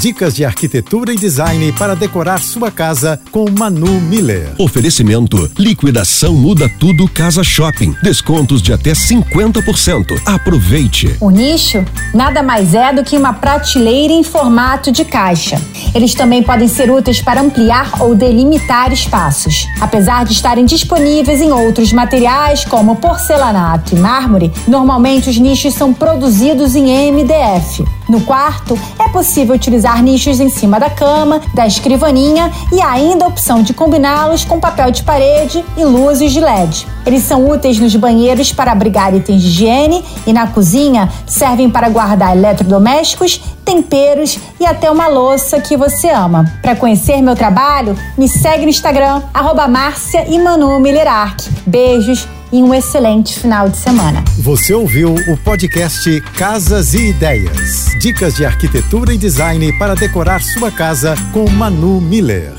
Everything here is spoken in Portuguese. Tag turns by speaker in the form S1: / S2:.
S1: Dicas de arquitetura e design para decorar sua casa com Manu Miller.
S2: Oferecimento: liquidação muda tudo Casa Shopping. Descontos de até 50%. Aproveite.
S3: O nicho nada mais é do que uma prateleira em formato de caixa. Eles também podem ser úteis para ampliar ou delimitar espaços. Apesar de estarem disponíveis em outros materiais como porcelanato e mármore, normalmente os nichos são produzidos em MDF. No quarto, é possível utilizar nichos em cima da cama, da escrivaninha e ainda a opção de combiná-los com papel de parede e luzes de LED. Eles são úteis nos banheiros para abrigar itens de higiene e na cozinha servem para guardar eletrodomésticos, temperos e até uma louça que você ama. Para conhecer meu trabalho, me segue no Instagram, arroba Beijos e um excelente final de semana.
S1: Você ouviu o podcast Casas e Ideias. Dicas de arquitetura e design para decorar sua casa com Manu Miller.